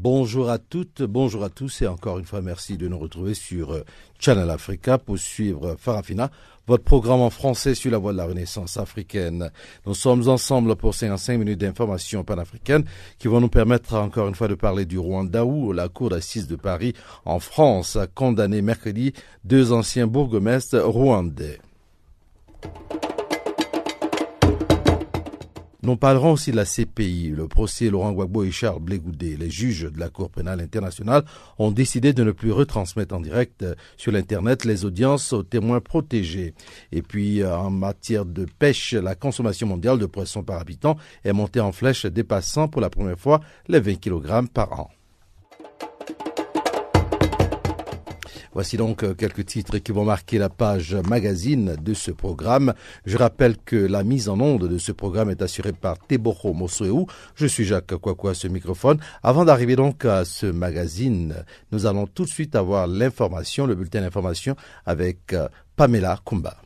Bonjour à toutes, bonjour à tous et encore une fois merci de nous retrouver sur euh, Channel Africa pour suivre Farafina, votre programme en français sur la voie de la renaissance africaine. Nous sommes ensemble pour 55 minutes d'information panafricaine qui vont nous permettre encore une fois de parler du Rwanda où la Cour d'assises de Paris en France a condamné mercredi deux anciens bourgmestres rwandais. Nous parlerons aussi de la CPI, le procès Laurent Gbagbo et Charles Blégoudé. Les juges de la Cour pénale internationale ont décidé de ne plus retransmettre en direct sur l'Internet les audiences aux témoins protégés. Et puis, en matière de pêche, la consommation mondiale de poissons par habitant est montée en flèche, dépassant pour la première fois les 20 kg par an. Voici donc euh, quelques titres qui vont marquer la page magazine de ce programme. Je rappelle que la mise en onde de ce programme est assurée par Teboro Mosueu. Je suis Jacques Kwakwa, ce microphone. Avant d'arriver donc à ce magazine, nous allons tout de suite avoir l'information, le bulletin d'information avec euh, Pamela Kumba.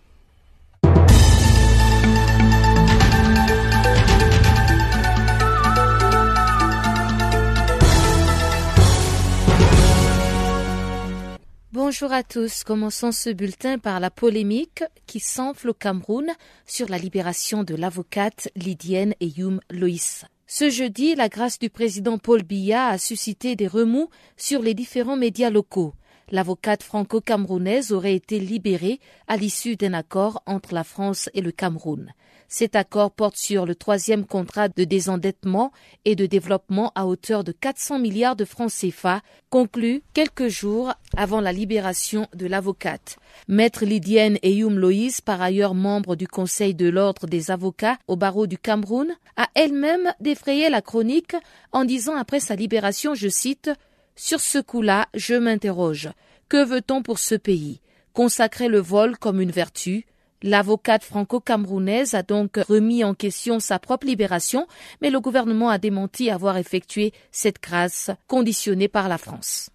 Bonjour à tous. Commençons ce bulletin par la polémique qui s'enfle au Cameroun sur la libération de l'avocate Lydienne Eyum Loïs. Ce jeudi, la grâce du président Paul Biya a suscité des remous sur les différents médias locaux. L'avocate franco-camerounaise aurait été libérée à l'issue d'un accord entre la France et le Cameroun. Cet accord porte sur le troisième contrat de désendettement et de développement à hauteur de 400 milliards de francs CFA, conclu quelques jours avant la libération de l'avocate. Maître Lydienne Eyoum Loïs, par ailleurs membre du Conseil de l'Ordre des avocats au barreau du Cameroun, a elle-même défrayé la chronique en disant après sa libération, je cite, Sur ce coup-là, je m'interroge. Que veut-on pour ce pays? Consacrer le vol comme une vertu? L'avocate franco-camerounaise a donc remis en question sa propre libération, mais le gouvernement a démenti avoir effectué cette grâce conditionnée par la France.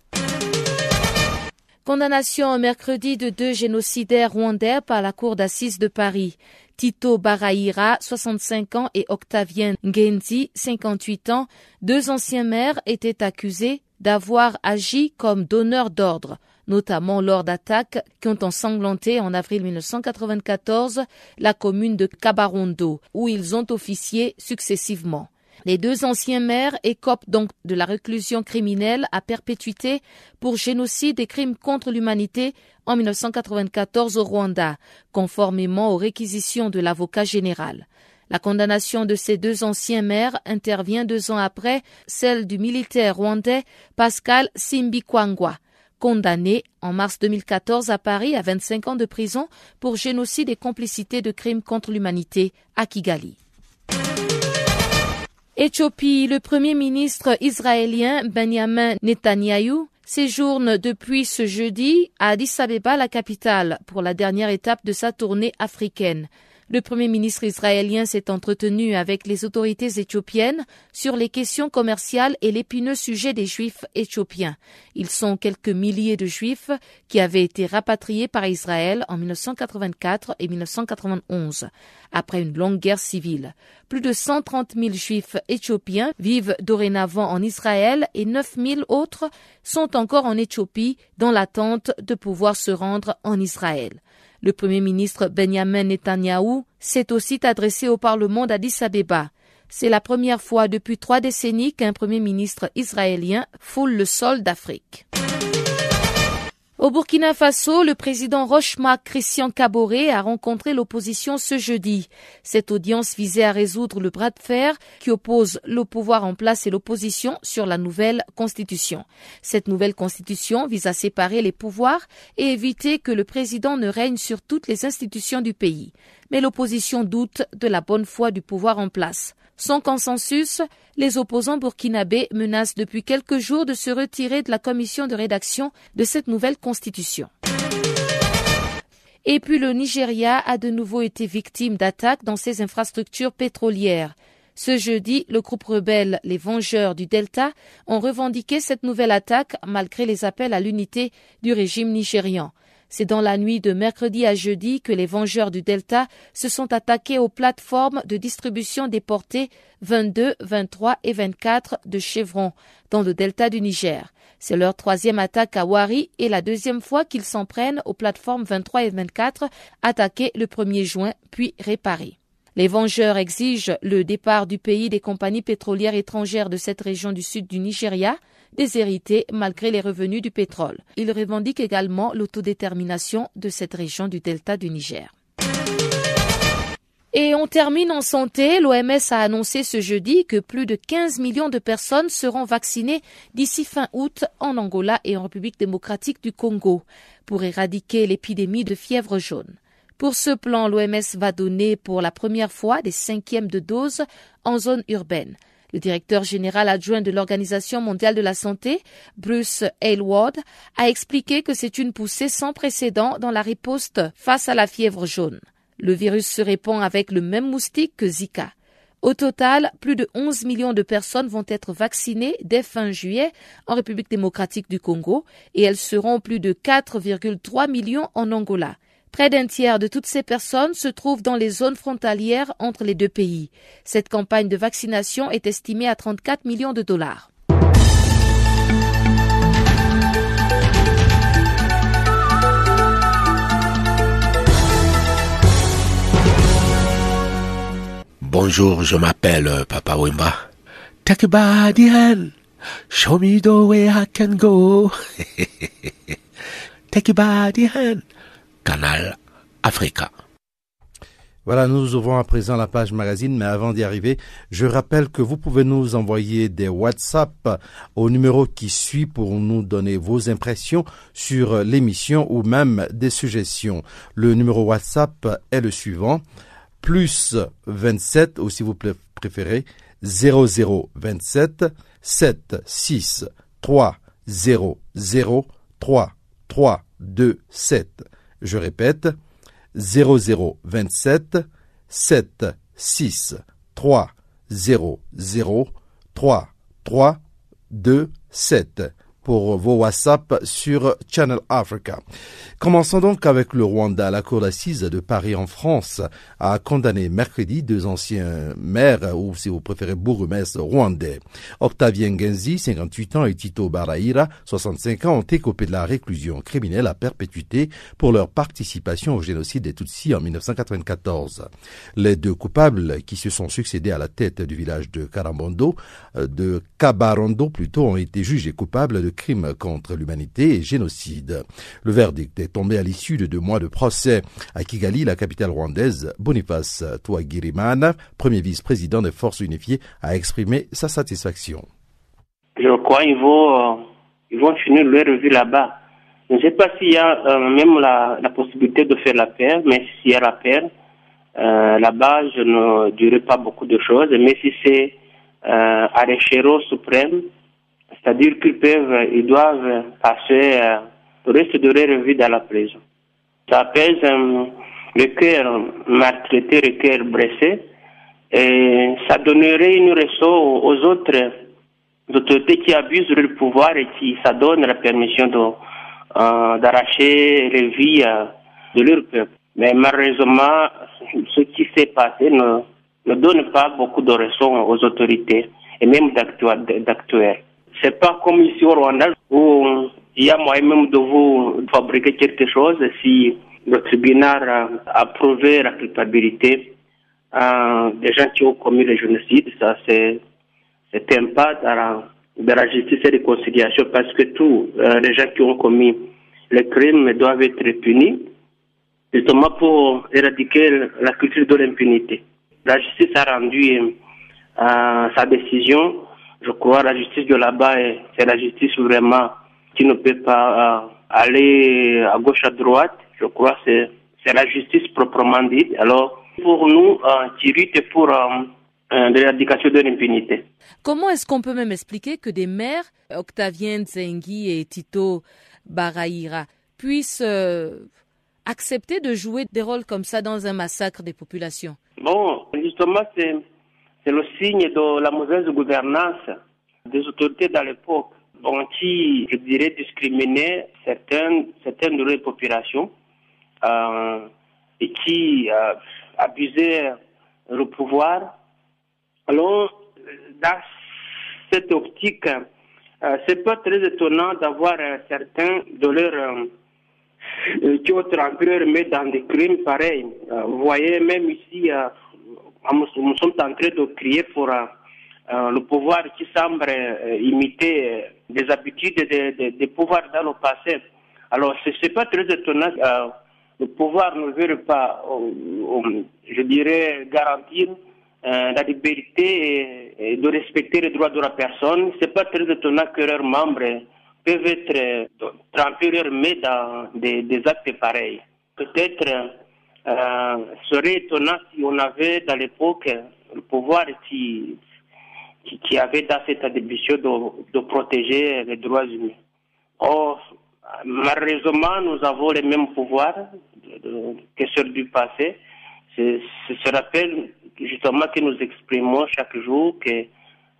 Condamnation mercredi de deux génocidaires rwandais par la Cour d'assises de Paris. Tito Baraïra, 65 ans, et Octavien Ngenzi, 58 ans, deux anciens maires étaient accusés d'avoir agi comme donneurs d'ordre notamment lors d'attaques qui ont ensanglanté en avril 1994 la commune de Kabarondo, où ils ont officié successivement. Les deux anciens maires écopent donc de la réclusion criminelle à perpétuité pour génocide et crimes contre l'humanité en 1994 au Rwanda, conformément aux réquisitions de l'avocat général. La condamnation de ces deux anciens maires intervient deux ans après celle du militaire rwandais Pascal Simbikwangwa, condamné en mars 2014 à Paris à 25 ans de prison pour génocide et complicité de crimes contre l'humanité à Kigali. Éthiopie, le premier ministre israélien Benjamin Netanyahu séjourne depuis ce jeudi à Addis Abeba, la capitale, pour la dernière étape de sa tournée africaine. Le Premier ministre israélien s'est entretenu avec les autorités éthiopiennes sur les questions commerciales et l'épineux sujet des Juifs éthiopiens. Ils sont quelques milliers de Juifs qui avaient été rapatriés par Israël en 1984 et 1991, après une longue guerre civile. Plus de 130 000 Juifs éthiopiens vivent dorénavant en Israël et 9 000 autres sont encore en Éthiopie dans l'attente de pouvoir se rendre en Israël. Le Premier ministre Benjamin Netanyahou s'est aussi adressé au Parlement d'Addis Abeba. C'est la première fois depuis trois décennies qu'un Premier ministre israélien foule le sol d'Afrique. Au Burkina Faso, le président Rochma Christian Caboret a rencontré l'opposition ce jeudi. Cette audience visait à résoudre le bras de fer qui oppose le pouvoir en place et l'opposition sur la nouvelle constitution. Cette nouvelle constitution vise à séparer les pouvoirs et éviter que le président ne règne sur toutes les institutions du pays. Mais l'opposition doute de la bonne foi du pouvoir en place. Sans consensus, les opposants burkinabés menacent depuis quelques jours de se retirer de la commission de rédaction de cette nouvelle constitution. Et puis le Nigeria a de nouveau été victime d'attaques dans ses infrastructures pétrolières. Ce jeudi, le groupe rebelle Les Vengeurs du Delta ont revendiqué cette nouvelle attaque malgré les appels à l'unité du régime nigérian. C'est dans la nuit de mercredi à jeudi que les Vengeurs du Delta se sont attaqués aux plateformes de distribution des portées 22, 23 et 24 de Chevron dans le Delta du Niger. C'est leur troisième attaque à Wari et la deuxième fois qu'ils s'en prennent aux plateformes 23 et 24 attaquées le 1er juin puis réparées. Les Vengeurs exigent le départ du pays des compagnies pétrolières étrangères de cette région du sud du Nigeria, déshéritées malgré les revenus du pétrole. Ils revendiquent également l'autodétermination de cette région du delta du Niger. Et on termine en santé. L'OMS a annoncé ce jeudi que plus de 15 millions de personnes seront vaccinées d'ici fin août en Angola et en République démocratique du Congo pour éradiquer l'épidémie de fièvre jaune. Pour ce plan, l'OMS va donner pour la première fois des cinquièmes de doses en zone urbaine. Le directeur général adjoint de l'Organisation mondiale de la santé, Bruce Aylward, a expliqué que c'est une poussée sans précédent dans la riposte face à la fièvre jaune. Le virus se répand avec le même moustique que Zika. Au total, plus de 11 millions de personnes vont être vaccinées dès fin juillet en République démocratique du Congo et elles seront plus de 4,3 millions en Angola. Près d'un tiers de toutes ces personnes se trouvent dans les zones frontalières entre les deux pays. Cette campagne de vaccination est estimée à 34 millions de dollars. Bonjour, je m'appelle euh, Papa Wimba. Take a body hand. Show me the way I can go. Take a hand. Canal Africa. Voilà, nous ouvrons à présent la page magazine, mais avant d'y arriver, je rappelle que vous pouvez nous envoyer des WhatsApp au numéro qui suit pour nous donner vos impressions sur l'émission ou même des suggestions. Le numéro WhatsApp est le suivant, plus 27, ou si vous préférez, 0027 7 6 3 0 0 3 3 2 7. Je répète, 0027 7 6 3 0 0 3 3 2 7 pour vos WhatsApp sur Channel Africa. Commençons donc avec le Rwanda. La Cour d'assises de Paris en France a condamné mercredi deux anciens maires, ou si vous préférez bourgmestres rwandais. Octavien Genzi, 58 ans, et Tito Baraïra, 65 ans, ont écopé de la réclusion criminelle à perpétuité pour leur participation au génocide des Tutsis en 1994. Les deux coupables qui se sont succédés à la tête du village de Karambondo, euh, de Kabarondo plutôt, ont été jugés coupables de crimes contre l'humanité et génocide. Le verdict est tombé à l'issue de deux mois de procès. À Kigali, la capitale rwandaise, Boniface Touagirimana, premier vice-président des Forces unifiées, a exprimé sa satisfaction. Je crois qu'ils vont, ils vont finir leur revue là-bas. Je ne sais pas s'il y a euh, même la, la, possibilité de faire la paix, mais s'il y a la paix, euh, là-bas, je ne dirai pas beaucoup de choses, mais si c'est euh, à l'échelon suprême, c'est-à-dire qu'ils peuvent, ils doivent passer euh, le reste de leur vie dans la prison. Ça apaise euh, le cœur maltraité, le cœur blessé, et ça donnerait une leçon aux autres autorités qui abusent leur pouvoir et qui s'adonnent la permission de, euh, d'arracher les vies de leur peuple. Mais malheureusement, ce qui s'est passé ne, ne donne pas beaucoup de raisons aux autorités et même d'actuels. C'est pas comme ici au Rwanda où il y a moyen même de vous fabriquer quelque chose si le tribunal a prouvé la culpabilité euh, des gens qui ont commis le génocide. Ça, c'est, c'est un pas dans la, justice et la réconciliation parce que tous euh, les gens qui ont commis les crimes doivent être punis justement pour éradiquer la culture de l'impunité. La justice a rendu euh, sa décision je crois la justice de là-bas, c'est la justice vraiment qui ne peut pas euh, aller à gauche, à droite. Je crois que c'est la justice proprement dite. Alors, pour nous, euh, qui lutte pour euh, l'éradication de l'impunité. Comment est-ce qu'on peut même expliquer que des maires, Octavien Zengi et Tito Baraïra, puissent accepter de jouer des rôles comme ça dans un massacre des populations? Bon, justement, c'est, c'est le signe de la mauvaise gouvernance des autorités dans l'époque, qui, je dirais, discriminaient certaines, certaines de les populations euh, et qui euh, abusaient le pouvoir. Alors, dans cette optique, euh, c'est pas très étonnant d'avoir euh, certains de leurs euh, qui ont trempé leur main dans des crimes pareils. Vous voyez, même ici, nous, nous sommes en train de crier pour euh, euh, le pouvoir qui semble euh, imiter des habitudes des pouvoirs dans le passé. Alors, ce n'est pas très étonnant. euh, le pouvoir ne veut pas, je dirais, garantir la liberté et, de respecter les droits de la personne. C'est pas très étonnant que leurs membres peuvent être tremper leurs mains dans des, des actes pareils. Peut-être euh, serait étonnant si on avait dans l'époque le pouvoir qui, qui, avait dans cette ambition de, de protéger les droits humains. Or, malheureusement, nous avons les mêmes pouvoirs que ceux du passé. C'est ce rappel justement que nous exprimons chaque jour que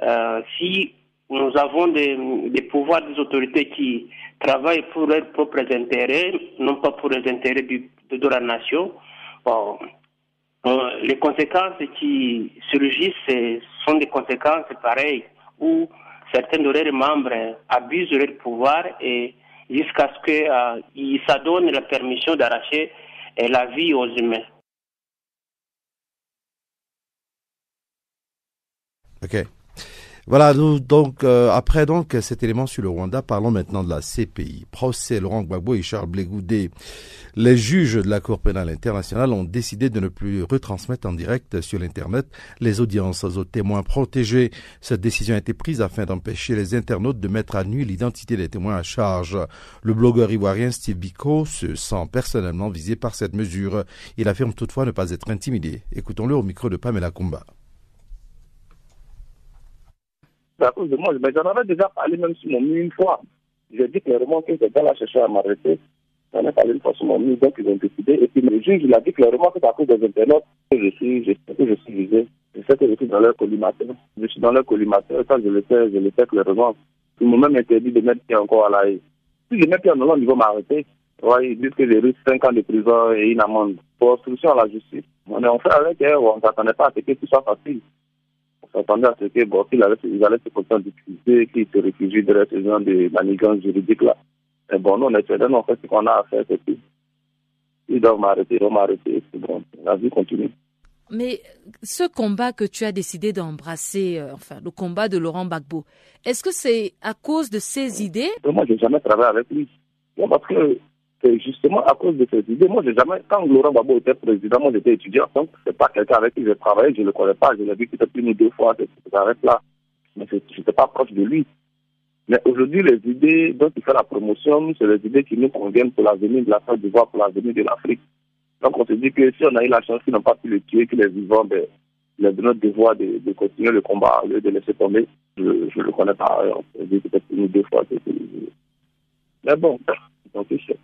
euh, si nous avons des, des pouvoirs des autorités qui travaillent pour leurs propres intérêts, non pas pour les intérêts de, de la nation, euh, les conséquences qui surgissent sont des conséquences pareilles où certains de leurs membres abusent de leur pouvoir et jusqu'à ce qu'ils s'adonnent la permission d'arracher euh, la vie aux humains. Voilà, nous, donc, euh, après donc cet élément sur le Rwanda, parlons maintenant de la CPI. Procès Laurent Gbagbo et Charles Blégoudet. Les juges de la Cour pénale internationale ont décidé de ne plus retransmettre en direct sur l'Internet les audiences aux témoins protégés. Cette décision a été prise afin d'empêcher les internautes de mettre à nu l'identité des témoins à charge. Le blogueur ivoirien Steve Biko se sent personnellement visé par cette mesure. Il affirme toutefois ne pas être intimidé. Écoutons-le au micro de Pamela Kumba. C'est à cause de moi. Mais j'en avais déjà parlé même sur mon mur une fois. J'ai dit clairement que ces gars-là cherchaient à m'arrêter. J'en ai parlé une fois sur mon mur, donc ils ont décidé. Et puis le juge, il a dit clairement que c'est à cause des internautes que je suis, je que je suis visé. Je sais que je suis dans leur collimateur. Je suis dans leur collimateur, ça je le sais, je le sais clairement. Ils m'ont même interdit de mettre pied encore à la haie. Si je mets pied en Hollande, ils vont m'arrêter. Ouais, ils disent que j'ai risque 5 ans de prison et une amende pour obstruction à la justice. On est en fait avec eux, on ne s'attendait pas à ce que tout soit facile. On s'attendait à ce que, bon, qu'ils allaient, ils allaient se conscientiser, qu'ils se réfugient derrière ce genre de manigance juridique là. Mais bon, nous, on est certains, on fait ce qu'on a à faire, c'est tout. Ils doivent m'arrêter, ils vont m'arrêter, c'est bon. La vie continue. Mais ce combat que tu as décidé d'embrasser, euh, enfin le combat de Laurent Gbagbo, est-ce que c'est à cause de ses idées? Moi, j'ai jamais travaillé avec lui. Non, parce que c'est justement à cause de ces idées. Moi, j'ai jamais, quand Laurent Gbagbo était président, moi, j'étais étudiant, donc c'est pas quelqu'un avec qui j'ai travaillé, je le connais pas, je l'ai vu peut-être une ou deux fois, s'arrête là. Mais je n'étais pas proche de lui. Mais aujourd'hui, les idées dont il fait la promotion, c'est les idées qui nous conviennent pour l'avenir de la Côte d'Ivoire, pour l'avenir de l'Afrique. Donc, on se dit que si on a eu la chance qu'ils n'ont pas pu le tuer, que les vivants, ben, de notre devoir de, continuer le combat au lieu de laisser tomber. Je ne le connais pas, on se dit peut-être une ou deux fois. Mais bon, donc, c'est.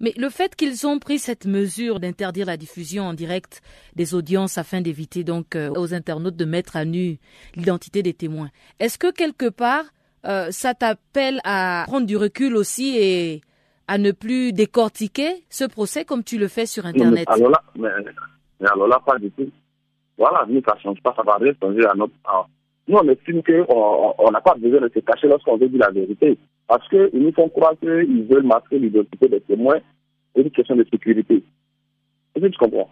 Mais le fait qu'ils ont pris cette mesure d'interdire la diffusion en direct des audiences afin d'éviter donc euh, aux internautes de mettre à nu l'identité des témoins, est-ce que quelque part euh, ça t'appelle à prendre du recul aussi et à ne plus décortiquer ce procès comme tu le fais sur Non, mais Internet? alors là, mais, mais alors là, pas du tout. Voilà, nous, ça ne change pas, ça va rien changer à notre. à- Nous, on estime qu'on on n'a pas besoin de se cacher lorsqu'on veut dire la vérité. Parce qu'ils nous font croire qu'ils veulent masquer l'identité des témoins. C'est une question de sécurité. Est-ce que tu comprends?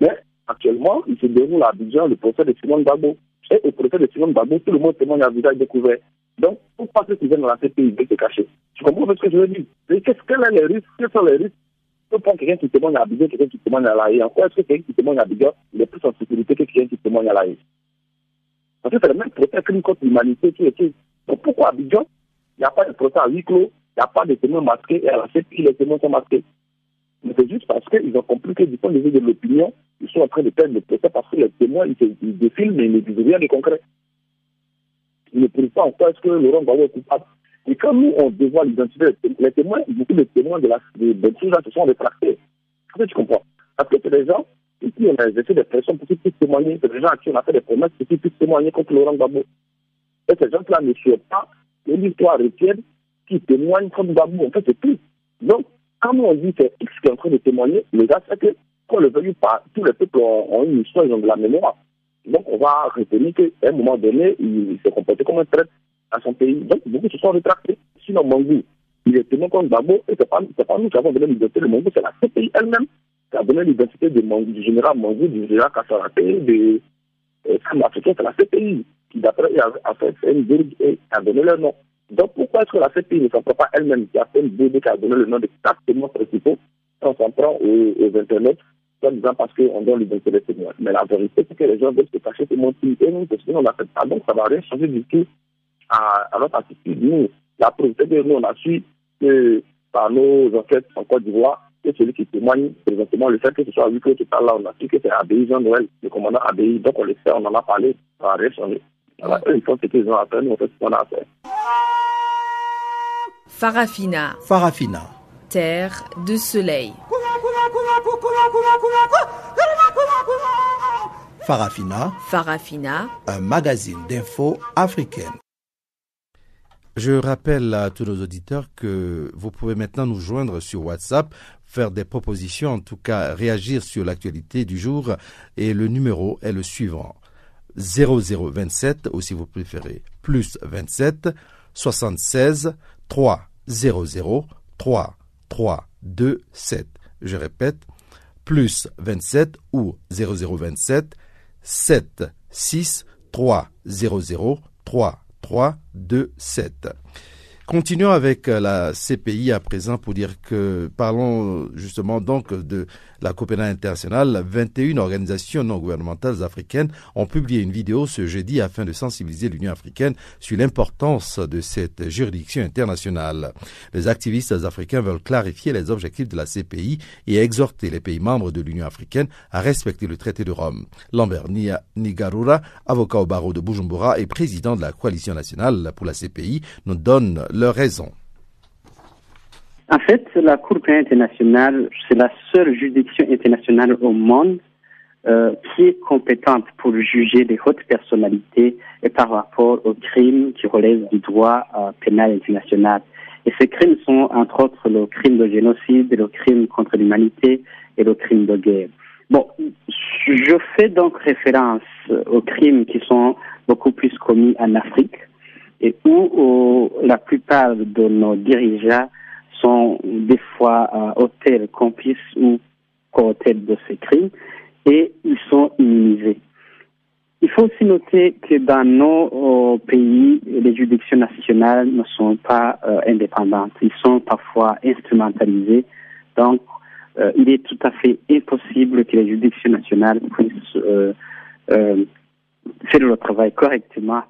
Mais actuellement, il se déroule à Abidjan le procès de Simone Babo. Et au procès de Simone Babo, tout le monde témoigne à visage découvert. Donc, pourquoi ceux qui viennent dans CPI ils veulent se cacher Tu comprends ce que je veux dire? Qu'est-ce sont les risques? Quels sont les risques? Peut prendre quelqu'un qui témoigne à Abidjan, quelqu'un qui témoigne à La Haye? En quoi est-ce que quelqu'un qui témoigne à Abidjan, il est plus en sécurité que quelqu'un qui témoigne à La Haye? Parce que c'est le même procès crime contre l'humanité qui est. Donc pourquoi Abidjan, il n'y a pas de procès à huis clos, il n'y a pas de témoins masqués, et à la CPI, les témoins sont masqués Mais c'est juste parce qu'ils ont compris que du point de vue de l'opinion, ils sont en train de perdre le procès parce que les témoins, ils, ils défilent, mais ils ne disent rien de concret. Ils ne prouvent pas en quoi est-ce que Laurent Gbagbo est coupable. Et quand nous, on dévoile l'identité des témoins, beaucoup de témoins de la de, se sont rétractés. Est-ce que tu comprends? Parce que c'est des gens qui on a exercé des pressions pour qu'ils puissent témoigner. C'est des gens à qui on a fait des promesses pour qu'ils puissent témoigner contre Laurent Gbagbo. Et ces gens-là ne souhaitent pas que l'histoire retienne qui témoignent contre Gbagbo. En fait, c'est tout. Donc, quand on dit que X qui est en train de témoigner, les gars, c'est que, qu'on le veuille pas, tous les peuples ont, une histoire, ils ont de la mémoire. Donc, on va retenir qu'à un moment donné, il s'est comporté comme un traître à son pays. Donc, beaucoup se sont rétractés. Sinon, Mangou, il est tenu comme Babo, et c'est pas, pas nous qui avons donné l'identité de Mangou, c'est la CPI elle-même qui a donné l'identité du général Mangou, du général Kassaraté, des femmes africaines, c'est la CPI qui, d'après, a fait une et a donné leur nom. Donc, pourquoi est-ce que la CPI ne s'en prend pas elle-même, qui a fait une BD qui a donné le nom de quatre témoins principaux, on s'en prend aux, aux internautes, en disant parce qu'on donne l'identité des témoins. Mais la vérité, c'est que les gens veulent se cacher ces motifs. Et nous, on n'a fait pas. Donc, ça ne va rien changer du tout à, notre attitude. Nous, la preuve, c'est que nous, on a su que par nos enquêtes en Côte d'Ivoire, que celui qui témoigne présentement, le fait que ce soit lui que tu là, on a su que c'est Abéi Jean-Noël, le commandant Abéi. Donc, on le sait, on en a parlé, ça va rien changer. Alors, eux, ils font ce qu'ils ont à faire, nous, on fait ce qu'on a à faire. Farafina. Farafina. Terre de soleil. Farafina. Farafina. Un magazine d'infos africaine. Je rappelle à tous nos auditeurs que vous pouvez maintenant nous joindre sur WhatsApp, faire des propositions, en tout cas réagir sur l'actualité du jour. Et le numéro est le suivant 0027, ou si vous préférez, plus 27 76 3 00 3 3 2 7. Je répète, plus 27 ou 0027 7 6 3 00 3 3 2 7. Continuons avec la CPI à présent pour dire que parlons justement donc de la coopération internationale. 21 organisations non gouvernementales africaines ont publié une vidéo ce jeudi afin de sensibiliser l'Union africaine sur l'importance de cette juridiction internationale. Les activistes africains veulent clarifier les objectifs de la CPI et exhorter les pays membres de l'Union africaine à respecter le traité de Rome. Lambert Nigarura, avocat au barreau de Bujumbura et président de la coalition nationale pour la CPI, nous donne En fait, la Cour pénale internationale, c'est la seule juridiction internationale au monde euh, qui est compétente pour juger les hautes personnalités et par rapport aux crimes qui relèvent du droit euh, pénal international. Et ces crimes sont entre autres le crime de génocide, le crime contre l'humanité et le crime de guerre. Bon, je fais donc référence aux crimes qui sont beaucoup plus commis en Afrique et où la plupart de nos dirigeants sont des fois euh, auteurs, complices ou co-auteurs de ces crimes et ils sont immunisés. Il faut aussi noter que dans nos pays, les juridictions nationales ne sont pas euh, indépendantes. Ils sont parfois instrumentalisés. Donc, euh, il est tout à fait impossible que les juridictions nationales puissent euh, euh, faire le travail correctement,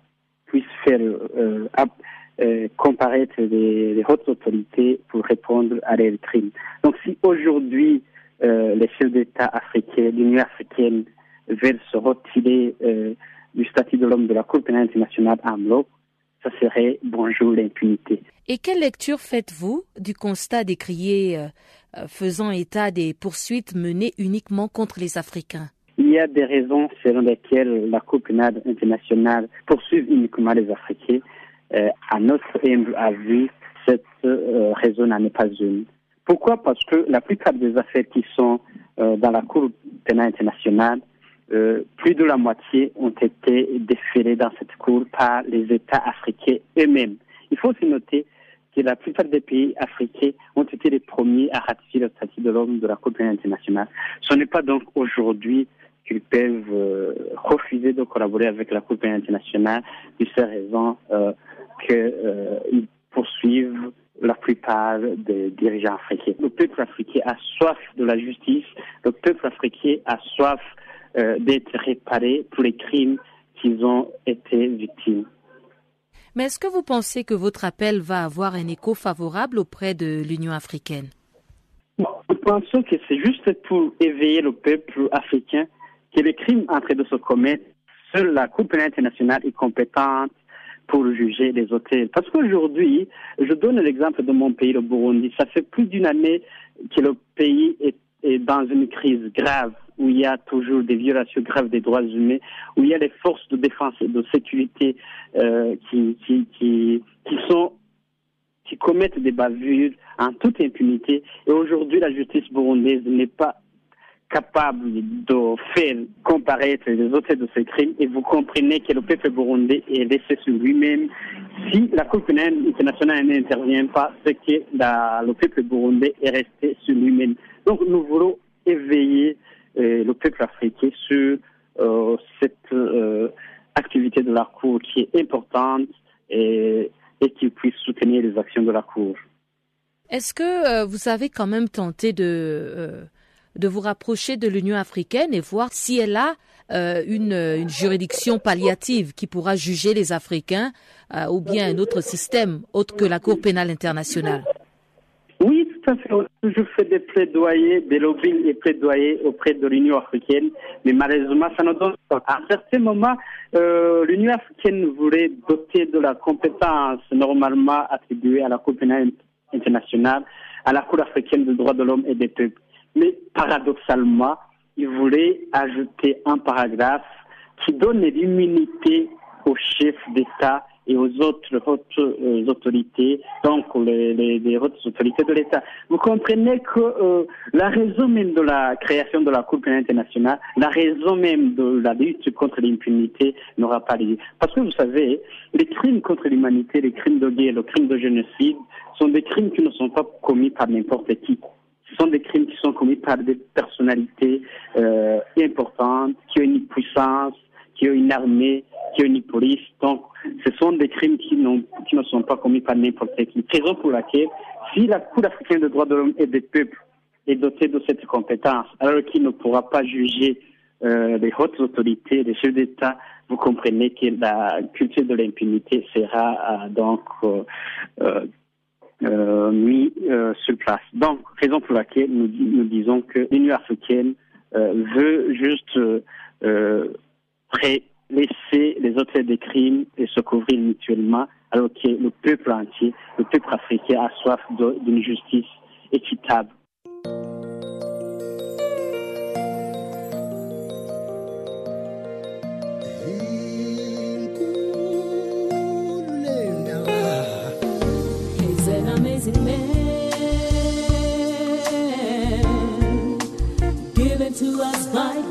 puissent faire euh, comparaître les, les, hautes autorités pour répondre à leurs crimes. Donc si aujourd'hui euh, les chefs d'État africains, l'Union africaine veulent se retirer euh, du statut de l'homme de la Cour pénale internationale en bloc, ça serait bonjour l'impunité. Et quelle lecture faites-vous du constat décrié euh, faisant état des poursuites menées uniquement contre les Africains? Il y a des raisons selon lesquelles la Cour pénale internationale poursuit uniquement les Africains euh, à notre humble avis, cette euh, raison n'en est pas une. Pourquoi? Parce que la plupart des affaires qui sont euh, dans la Cour pénale internationale, plus de la moitié ont été déférées dans cette Cour par les États africains eux-mêmes. Il faut aussi noter que la plupart des pays africains ont été les premiers à ratifier le statut de l'homme de la Cour pénale internationale. Ce n'est pas donc aujourd'hui qu'ils peuvent euh, refuser de collaborer avec la Cour pénale internationale pour ces raisons euh, qu'ils euh, poursuivent la plupart des dirigeants africains. Le peuple africain a soif de la justice, le peuple africain a soif d'être réparé pour les crimes qu'ils ont été victimes. Mais est-ce que vous pensez que votre appel va avoir un écho favorable auprès de l'Union africaine? Nous pensons que c'est juste pour éveiller le peuple africain que les crimes en train de se commettre, seule la Cour pénale internationale est compétente pour juger les hôtels. Parce qu'aujourd'hui, je donne l'exemple de mon pays, le Burundi. Ça fait plus d'une année que le pays est, dans une crise grave, où il y a toujours des violations graves des droits humains, où il y a les forces de défense et de sécurité euh, qui, qui, qui, qui sont qui commettent des bavures en toute impunité. Et aujourd'hui, la justice burundaise n'est pas capable de faire comparaître les auteurs de ces crimes et vous comprenez que le peuple burundais est laissé sur lui-même. Si la Cour pénale internationale n'intervient pas, c'est que le peuple burundais est resté sur lui-même. Donc nous voulons éveiller euh, le peuple africain sur euh, cette euh, activité de la Cour qui est importante et, et qui puisse soutenir les actions de la Cour. Est-ce que vous avez quand même tenté de de vous rapprocher de l'Union africaine et voir si elle a euh, une, juridiction palliative qui pourra juger les Africains euh, ou bien un autre système autre que la Cour pénale internationale. Oui, tout à fait. Je fais des plaidoyers, des lobbying et plaidoyers auprès de l'Union africaine, mais malheureusement, ça ne donne pas. À un certain moment, euh, l'Union africaine voulait doter de la compétence normalement attribuée à la Cour pénale internationale, à la Cour africaine des droits de l'homme et des peuples. Mais paradoxalement, il voulait ajouter un paragraphe qui donne l'immunité aux chefs d'État et aux autres hautes euh, autorités, donc les, les, autorités de l'État. Vous comprenez que euh, la raison même de la création de la Cour pénale internationale, la raison même de la lutte contre l'impunité n'aura pas lieu. Parce que vous savez, les crimes contre l'humanité, les crimes de guerre, les crimes de génocide sont des crimes qui ne sont pas commis par n'importe qui ce sont des crimes qui sont commis par des personnalités euh, importantes, qui ont une puissance, qui ont une armée, qui ont une police. Donc, ce sont des crimes qui, qui ne sont pas commis par n'importe qui. Raison pour laquelle, si la Cour africaine des droits de l'homme et des peuples est dotée de cette compétence, alors qu'il ne pourra pas juger euh, les hautes autorités, les chefs d'État, vous comprenez que la culture de l'impunité sera euh, donc euh, euh, mis euh, sur place. Donc, raison pour laquelle nous, nous disons que l'Union africaine euh, veut juste euh, laisser les auteurs des crimes et se couvrir mutuellement, alors que le peuple entier, le peuple africain a soif d'une justice équitable.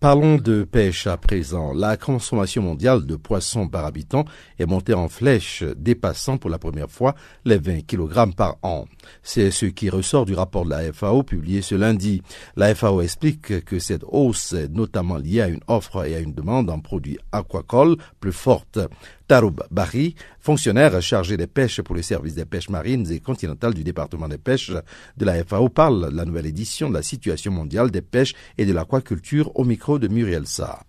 Parlons de pêche à présent. La consommation mondiale de poissons par habitant est montée en flèche, dépassant pour la première fois les 20 kg par an. C'est ce qui ressort du rapport de la FAO publié ce lundi. La FAO explique que cette hausse est notamment liée à une offre et à une demande en produits aquacoles plus forte. Taroub Bari, fonctionnaire chargé des pêches pour les services des pêches marines et continentales du département des pêches de la FAO, parle de la nouvelle édition de la situation mondiale des pêches et de l'aquaculture au micro de Muriel Sarr.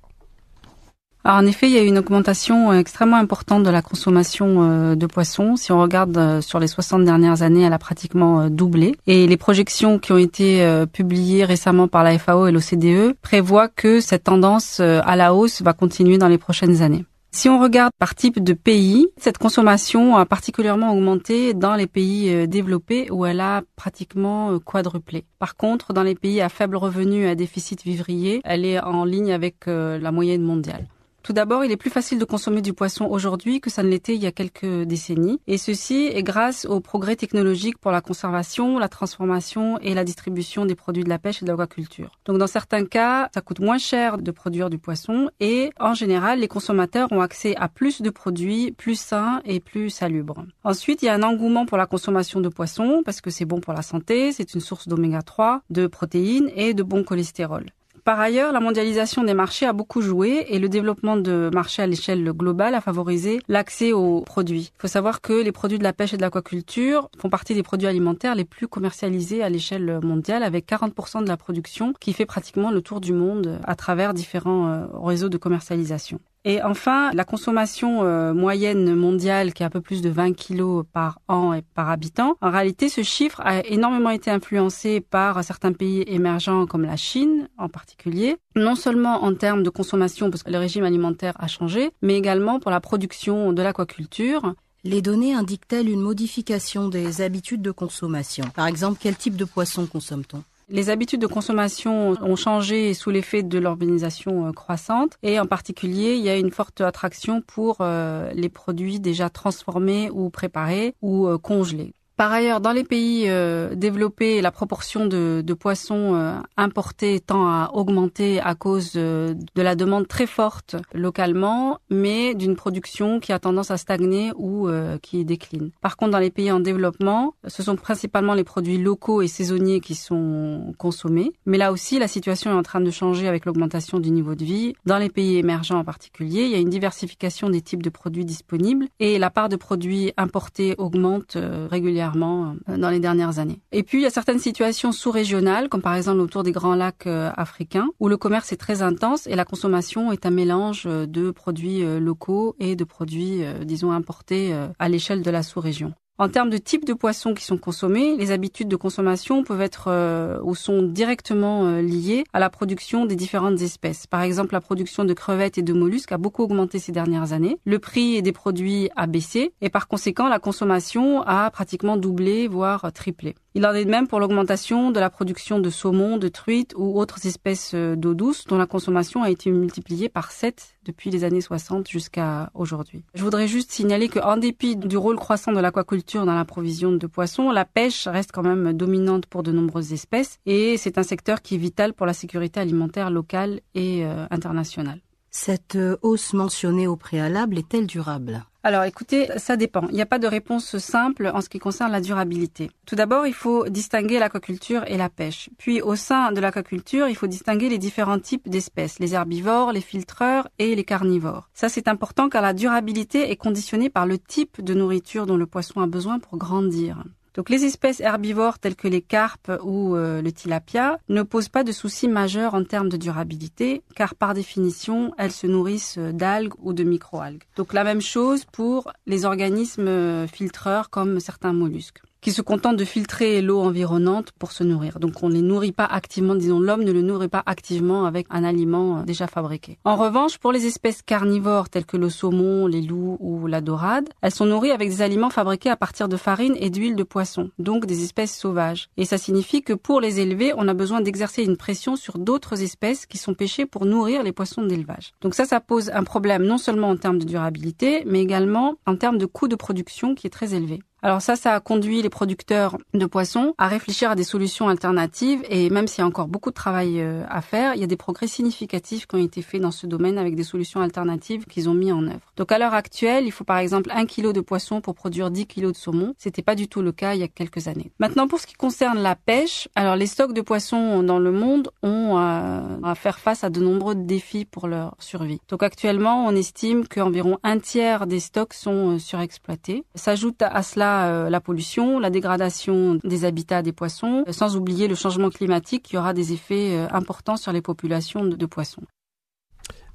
en effet, il y a eu une augmentation euh, extrêmement importante de la consommation euh, de poissons. Si on regarde euh, sur les 60 dernières années, elle a pratiquement doublé. Et les projections qui ont été publiées récemment par la FAO et l'OCDE prévoient que cette tendance à la hausse va continuer dans les prochaines années. Si on regarde par type de pays, cette consommation a particulièrement augmenté dans les pays euh, développés où elle a pratiquement euh, quadruplé. Par contre, dans les pays à faible revenu et à déficit vivrier, elle est en ligne avec euh, la moyenne mondiale. Tout d'abord, il est plus facile de consommer du poisson aujourd'hui que ça ne l'était il y a quelques décennies. Et ceci est grâce aux progrès technologiques pour la conservation, la transformation et la distribution des produits de la pêche et de l'aquaculture. Donc dans certains cas, ça coûte moins cher de produire du poisson et en général, les consommateurs ont accès à plus de produits plus sains et plus salubres. Ensuite, il y a un engouement pour la consommation de poisson parce que c'est bon pour la santé, c'est une source d'oméga 3, de protéines et de bon cholestérol. Par ailleurs, la mondialisation des marchés a beaucoup joué et le développement de marchés à l'échelle globale a favorisé l'accès aux produits. Il faut savoir que les produits de la pêche et de l'aquaculture font partie des produits alimentaires les plus commercialisés à l'échelle mondiale avec 40% de la production qui fait pratiquement le tour du monde à travers différents euh, réseaux de commercialisation. Et enfin, la consommation euh, moyenne mondiale, qui est un peu plus de 20 kilos par an et par habitant, en réalité, ce chiffre a énormément été influencé par certains pays émergents comme la Chine en particulier, non seulement en termes de consommation, parce que le régime alimentaire a changé, mais également pour la production de l'aquaculture. Les données indiquent-elles une modification des habitudes de consommation? Par exemple, quel type de poisson consomme-t-on? Les habitudes de consommation ont changé sous l'effet de l'urbanisation euh, croissante et en particulier, il y a une forte attraction pour euh, les produits déjà transformés ou préparés ou euh, congelés. Par ailleurs, dans les pays euh, développés, la proportion de, poissons euh, importés tend à augmenter à cause euh, de la demande très forte localement, mais d'une production qui a tendance à stagner ou qui décline. Par contre, dans les pays en développement, ce sont principalement les produits locaux et saisonniers qui sont consommés. Mais là aussi, la situation est en train de changer avec l'augmentation du niveau de vie. Dans les pays émergents en particulier, il y a une diversification des types de produits disponibles et la part de produits importés augmente régulièrement euh, dans les dernières années. Et puis, il y a certaines situations sous-régionales, comme par exemple autour des grands lacs euh, africains, où le commerce est très intense et la consommation est un mélange euh, de produits locaux et de produits, disons, importés à l'échelle de la sous-région. En termes de type de poissons qui sont consommés, les habitudes de consommation peuvent être euh, ou sont directement euh, liées à la production des différentes espèces. Par exemple, la production de crevettes et de mollusques a beaucoup augmenté ces dernières années. Le prix des produits a baissé et par conséquent, la consommation a pratiquement doublé, voire triplé. Il en est de même pour l'augmentation de la production de saumon, de truites ou autres espèces euh, d'eau douce dont la consommation a été multipliée par 7 depuis les années 60 jusqu'à aujourd'hui. Je voudrais juste signaler qu'en dépit du rôle croissant de l'aquaculture dans la provision de poissons, la pêche reste quand même dominante pour de nombreuses espèces et c'est un secteur qui est vital pour la sécurité alimentaire locale et euh, internationale. Cette euh, hausse mentionnée au préalable est-elle durable? Alors écoutez, ça dépend. Il n'y a pas de réponse simple en ce qui concerne la durabilité. Tout d'abord, il faut distinguer l'aquaculture et la pêche. Puis au sein de l'aquaculture, il faut distinguer les différents types d'espèces, les herbivores, les filtreurs et les carnivores. Ça c'est important car la durabilité est conditionnée par le type de nourriture dont le poisson a besoin pour grandir. Donc les espèces herbivores telles que les carpes ou euh, le tilapia ne posent pas de soucis majeurs en termes de durabilité car par définition elles se nourrissent d'algues ou de microalgues. Donc la même chose pour les organismes euh, filtreurs comme certains mollusques qui se contentent de filtrer l'eau environnante pour se nourrir. Donc on ne les nourrit pas activement, disons l'homme ne le nourrit pas activement avec un aliment euh, déjà fabriqué. En revanche, pour les espèces carnivores telles que le saumon, les loups ou la dorade, elles sont nourries avec des aliments fabriqués à partir de farine et d'huile de poisson, donc des espèces sauvages. Et ça signifie que pour les élever, on a besoin d'exercer une pression sur d'autres espèces qui sont pêchées pour nourrir les poissons d'élevage. Donc ça, ça pose un problème non seulement en termes de durabilité, mais également en termes de coût de production qui est très élevé. Alors ça, ça a conduit les producteurs de poissons à réfléchir à des solutions alternatives et même s'il y a encore beaucoup de travail euh, à faire, il y a des progrès significatifs qui ont été faits dans ce domaine avec des solutions alternatives qu'ils ont mis en œuvre. Donc à l'heure actuelle, il faut par exemple un kilo de poisson pour produire 10 kilos de saumon. C'était pas du tout le cas il y a quelques années. Maintenant, pour ce qui concerne la pêche, alors les stocks de poissons dans le monde ont euh, à faire face à de nombreux défis pour leur survie. Donc actuellement, on estime qu'environ un tiers des stocks sont euh, surexploités. S'ajoute à cela euh, la pollution, la dégradation des habitats des poissons, euh, sans oublier le changement climatique qui aura des effets euh, importants sur les populations de, poissons.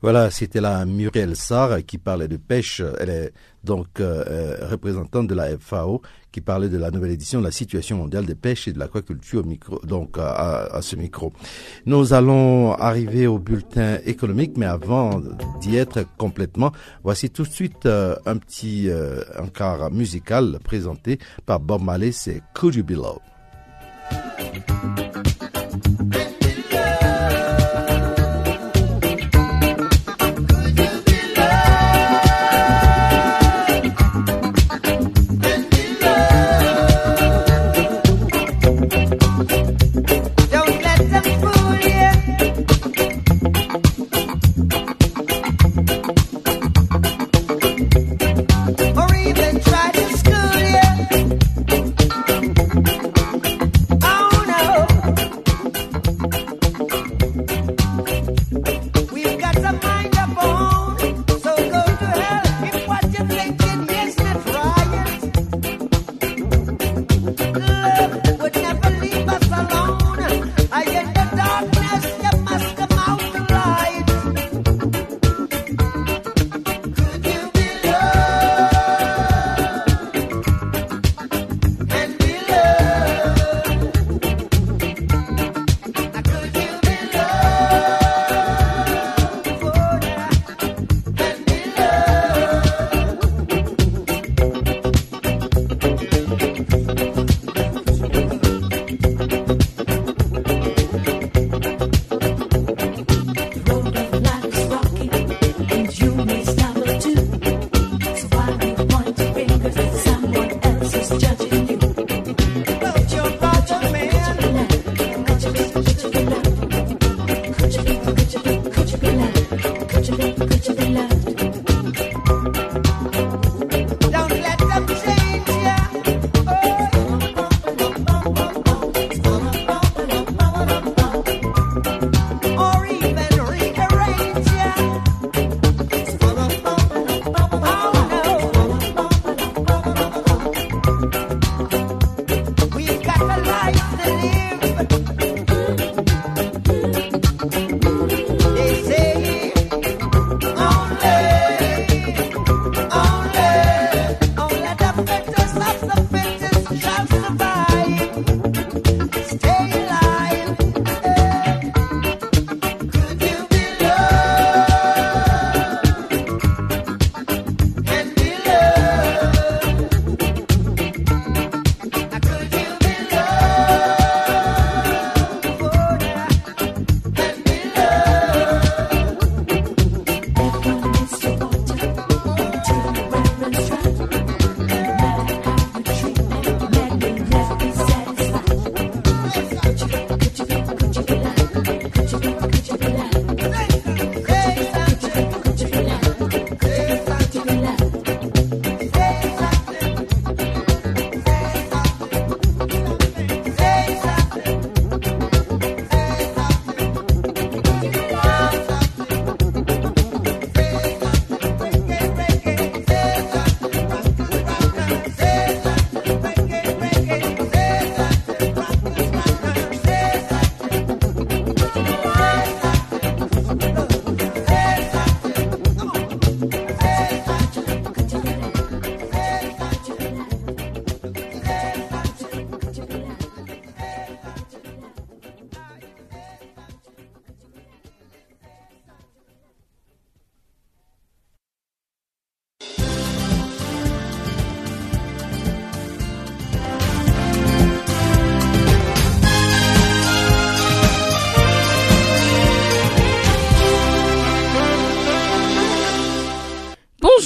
Voilà, c'était la Muriel Sarr qui parlait de pêche. Elle est donc représentante de la FAO qui parlait de la nouvelle édition de la situation mondiale des pêches et de l'aquaculture donc à, ce micro. Nous allons arriver au bulletin économique, mais avant d'y être complètement, voici tout de suite euh, un petit euh, musical présenté par Bob Marley, c'est Could You Be Love?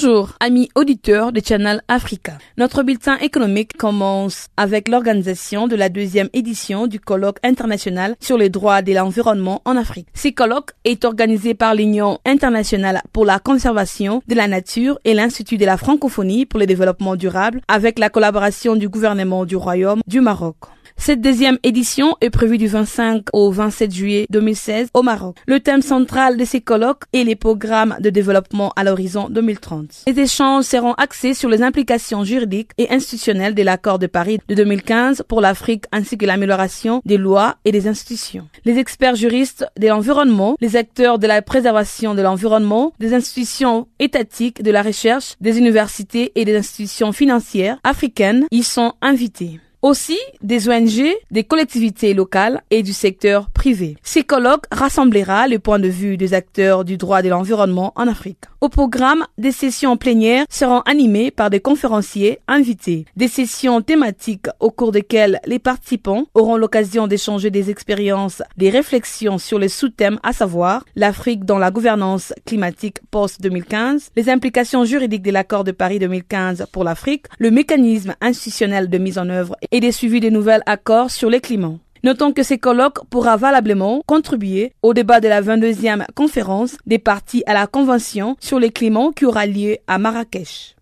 Bonjour, amis auditeurs de Channel Africa. Notre bulletin économique commence avec l'organisation de la deuxième édition du colloque international sur les droits de l'environnement en Afrique. Ce colloque est organisé par l'Union internationale pour la conservation de la nature et l'Institut de la francophonie pour le développement durable avec la collaboration du gouvernement du Royaume du Maroc. Cette deuxième édition est prévue du 25 au 27 juillet 2016 au Maroc. Le thème central de ces colloques est les programmes de développement à l'horizon 2030. Les échanges seront axés sur les implications juridiques et institutionnelles de l'accord de Paris de 2015 pour l'Afrique ainsi que l'amélioration des lois et des institutions. Les experts juristes de l'environnement, les acteurs de la préservation de l'environnement, des institutions étatiques de la recherche, des universités et des institutions financières africaines y sont invités aussi des ONG, des collectivités locales et du secteur privé. Ces colloques rassemblera le point de vue des acteurs du droit de l'environnement en Afrique. Au programme, des sessions plénières seront animées par des conférenciers invités, des sessions thématiques au cours desquelles les participants auront l'occasion d'échanger des expériences, des réflexions sur les sous-thèmes à savoir l'Afrique dans la gouvernance climatique post-2015, les implications juridiques de l'accord de Paris 2015 pour l'Afrique, le mécanisme institutionnel de mise en œuvre et des suivis de nouveaux accords sur les climats. Notons que ces colloques pourra valablement contribuer au débat de la 22e conférence des partis à la Convention sur les climats qui aura lieu à Marrakech.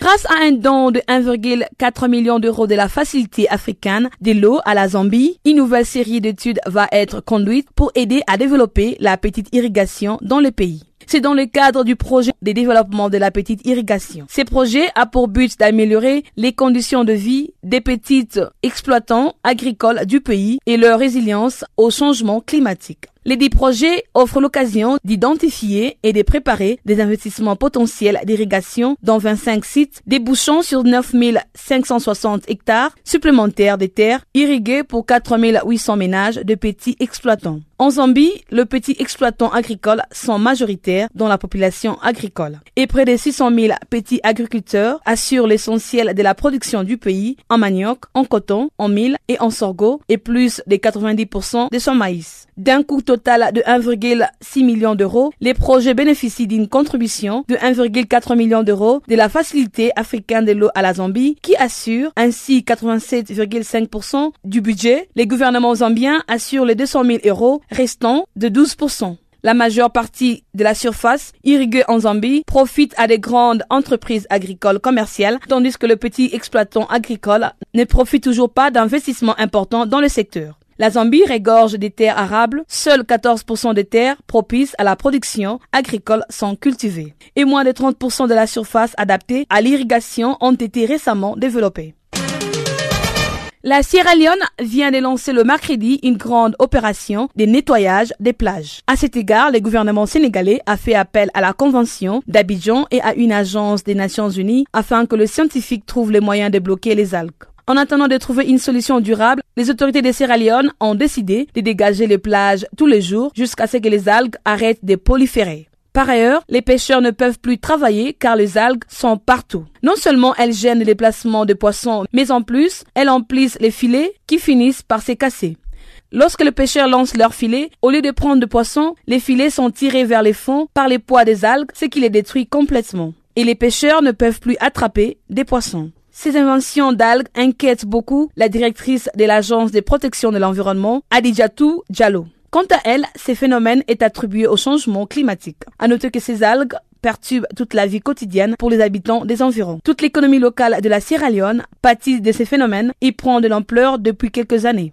Grâce à un don de 1,4 million d'euros de la Facilité africaine de l'eau à la Zambie, une nouvelle série d'études va être conduite pour aider à développer la petite irrigation dans le pays. C'est dans le cadre du projet de développement de la petite irrigation. Ce projet a pour but d'améliorer les conditions de vie des petites exploitants agricoles du pays et leur résilience au changement climatique. Les dix projets offrent l'occasion d'identifier et de préparer des investissements potentiels d'irrigation dans 25 sites, débouchant sur 9560 hectares supplémentaires de terres irriguées pour 4800 ménages de petits exploitants. En Zambie, le petit exploitants agricoles sont majoritaires dans la population agricole et près de 600 000 petits agriculteurs assurent l'essentiel de la production du pays en manioc, en coton, en mil et en sorgho et plus de 90% de son maïs. D'un coût total de 1,6 million d'euros, les projets bénéficient d'une contribution de 1,4 million d'euros de la Facilité africaine de l'eau à la Zambie qui assure ainsi 87,5% du budget. Les gouvernements zambiens assurent les 200 000 euros restants de 12%. La majeure partie de la surface irriguée en Zambie profite à des grandes entreprises agricoles commerciales, tandis que le petit exploitant agricole ne profite toujours pas d'investissements importants dans le secteur. La Zambie régorge des terres arables, seuls 14% des terres propices à la production agricole sont cultivées et moins de 30% de la surface adaptée à l'irrigation ont été récemment développées. La Sierra Leone vient de lancer le mercredi une grande opération de nettoyage des plages. À cet égard, le gouvernement sénégalais a fait appel à la Convention d'Abidjan et à une agence des Nations Unies afin que le scientifique trouve les moyens de bloquer les algues. En attendant de trouver une solution durable, les autorités de Sierra Leone ont décidé de dégager les plages tous les jours jusqu'à ce que les algues arrêtent de proliférer. Par ailleurs, les pêcheurs ne peuvent plus travailler car les algues sont partout. Non seulement elles gênent le déplacement de poissons, mais en plus, elles emplissent les filets qui finissent par se casser. Lorsque les pêcheurs lancent leurs filets, au lieu de prendre de poissons, les filets sont tirés vers les fonds par les poids des algues, ce qui les détruit complètement. Et les pêcheurs ne peuvent plus attraper des poissons. Ces inventions d'algues inquiètent beaucoup la directrice de l'Agence de protection de l'environnement, Adidjatou Diallo. Quant à elle, ces phénomènes est attribué au changement climatique. À noter que ces algues perturbent toute la vie quotidienne pour les habitants des environs. Toute l'économie locale de la Sierra Leone pâtit de ces phénomènes et prend de l'ampleur depuis quelques années.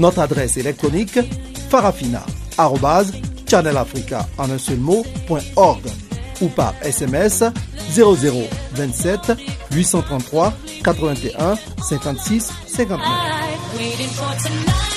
Notre adresse électronique farafina.channelafrica en un seul mot, .org ou par SMS 0027 833 81 56 59.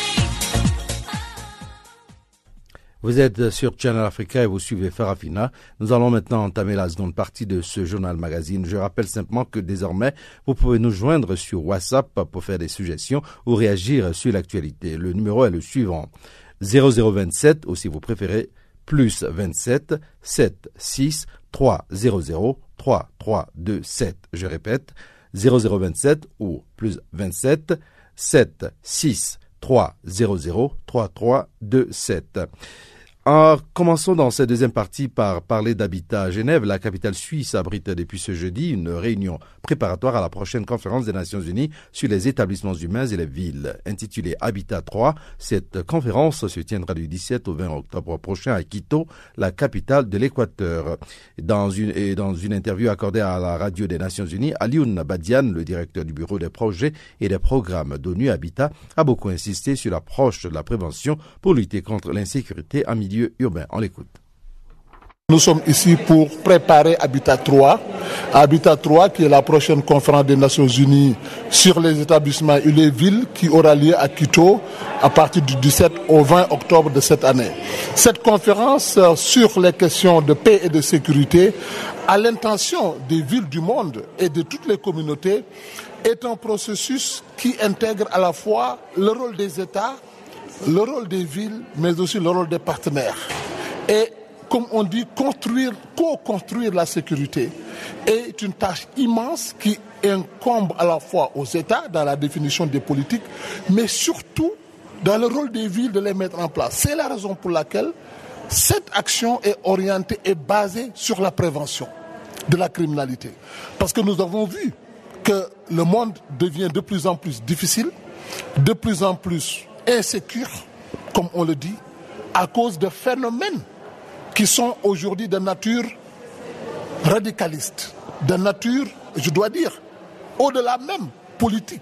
Vous êtes sur Channel Africa et vous suivez Farafina. Nous allons maintenant entamer la seconde partie de ce journal magazine. Je rappelle simplement que désormais, vous pouvez nous joindre sur WhatsApp pour faire des suggestions ou réagir sur l'actualité. Le numéro est le suivant 0027 ou si vous préférez plus 27 7 6 3 00 3 3 2 7. Je répète 0027 ou plus 27 7 6 3 00 3 3 2 7. En commençons dans cette deuxième partie par parler d'habitat à Genève. La capitale suisse abrite depuis ce jeudi une réunion préparatoire à la prochaine conférence des Nations Unies sur les établissements humains et les villes, intitulée Habitat 3. Cette conférence se tiendra du 17 au 20 octobre prochain à Quito, la capitale de l'Équateur. Dans une, et dans une interview accordée à la radio des Nations Unies, Alioun Badian, le directeur du bureau des projets et des programmes d'ONU Habitat, a beaucoup insisté sur l'approche de la prévention pour lutter contre l'insécurité en On l'écoute. Nous sommes ici pour préparer Habitat 3. Habitat 3 qui est la prochaine conférence des Nations Unies sur les établissements et les villes qui aura lieu à Quito à partir du 17 au 20 octobre de cette année. Cette conférence sur les questions de paix et de sécurité à l'intention des villes du monde et de toutes les communautés est un processus qui intègre à la fois le rôle des États, le rôle des villes, mais aussi le rôle des partenaires. Et comme on dit, construire, co-construire la sécurité est une tâche immense qui incombe à la fois aux États dans la définition des politiques, mais surtout dans le rôle des villes de les mettre en place. C'est la raison pour laquelle cette action est orientée et basée sur la prévention de la criminalité. Parce que nous avons vu que le monde devient de plus en plus difficile, de plus en plus insécure, comme on le dit, à cause de phénomènes qui sont aujourd'hui de nature radicaliste, de nature, je dois dire, au-delà même politique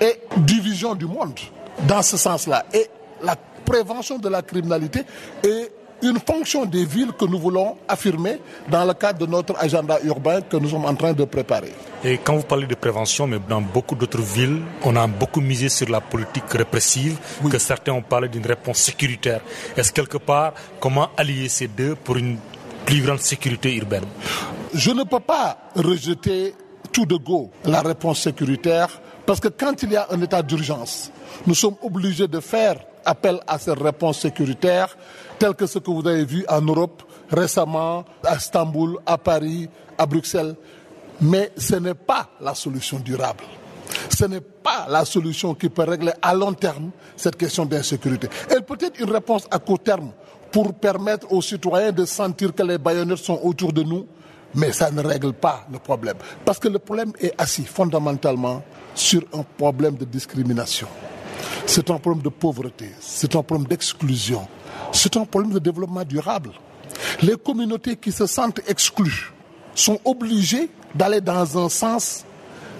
et division du monde dans ce sens-là. Et la prévention de la criminalité est une fonction des villes que nous voulons affirmer dans le cadre de notre agenda urbain que nous sommes en train de préparer. Et quand vous parlez de prévention, mais dans beaucoup d'autres villes, on a beaucoup misé sur la politique répressive, que certains ont parlé d'une réponse sécuritaire. Est-ce quelque part, comment allier ces deux pour une plus grande sécurité urbaine? Je ne peux pas rejeter tout de go la réponse sécuritaire parce que quand il y a un état d'urgence, nous sommes obligés de faire appel à cette réponse sécuritaire tel que ce que vous avez vu en Europe récemment, à Istanbul, à Paris, à Bruxelles. Mais ce n'est pas la solution durable. Ce n'est pas la solution qui peut régler à long terme cette question d'insécurité. Elle peut être une réponse à court terme pour permettre aux citoyens de sentir que les baïonnettes sont autour de nous, mais ça ne règle pas le problème. Parce que le problème est assis fondamentalement sur un problème de discrimination. C'est un problème de pauvreté, c'est un problème d'exclusion, c'est un problème de développement durable. Les communautés qui se sentent exclues sont obligées d'aller dans un sens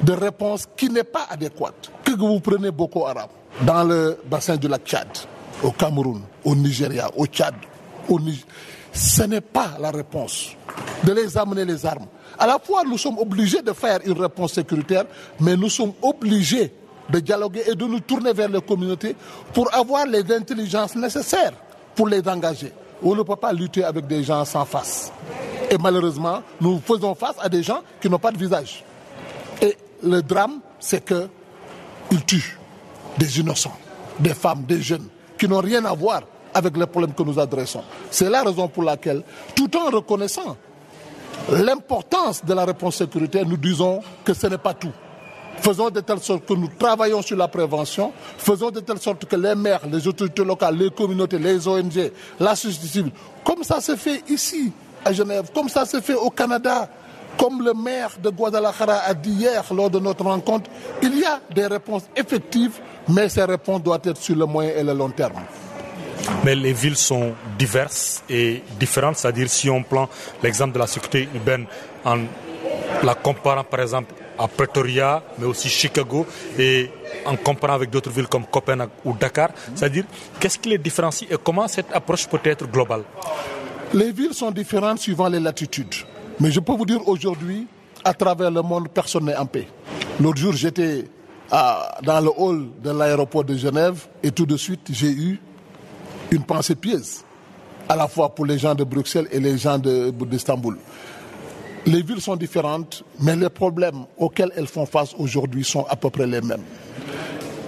de réponse qui n'est pas adéquate. Que vous prenez Boko Haram dans le bassin du lac Tchad, au Cameroun, au Nigeria, au Tchad, au Niger, ce n'est pas la réponse de les amener les armes. À la fois, nous sommes obligés de faire une réponse sécuritaire, mais nous sommes obligés de dialoguer et de nous tourner vers les communautés pour avoir les intelligences nécessaires pour les engager. On ne peut pas lutter avec des gens sans face. Et malheureusement, nous faisons face à des gens qui n'ont pas de visage. Et le drame, c'est qu'ils tuent des innocents, des femmes, des jeunes, qui n'ont rien à voir avec les problèmes que nous adressons. C'est la raison pour laquelle, tout en reconnaissant l'importance de la réponse sécuritaire, nous disons que ce n'est pas tout. Faisons de telle sorte que nous travaillons sur la prévention, faisons de telle sorte que les maires, les autorités locales, les communautés, les ONG, la société civile, comme ça se fait ici à Genève, comme ça se fait au Canada, comme le maire de Guadalajara a dit hier lors de notre rencontre, il y a des réponses effectives, mais ces réponses doivent être sur le moyen et le long terme. Mais les villes sont diverses et différentes, c'est-à-dire si on prend l'exemple de la sécurité urbaine en la comparant par exemple à Pretoria, mais aussi Chicago, et en comparant avec d'autres villes comme Copenhague ou Dakar, c'est-à-dire qu'est-ce qui les différencie et comment cette approche peut être globale? Les villes sont différentes suivant les latitudes. Mais je peux vous dire aujourd'hui, à travers le monde, personne n'est en paix. L'autre jour, j'étais dans le hall de l'aéroport de Genève et tout de suite, j'ai eu une pensée pieuse, à la fois pour les gens de Bruxelles et les gens d'Istanbul. Les villes sont différentes, mais les problèmes auxquels elles font face aujourd'hui sont à peu près les mêmes.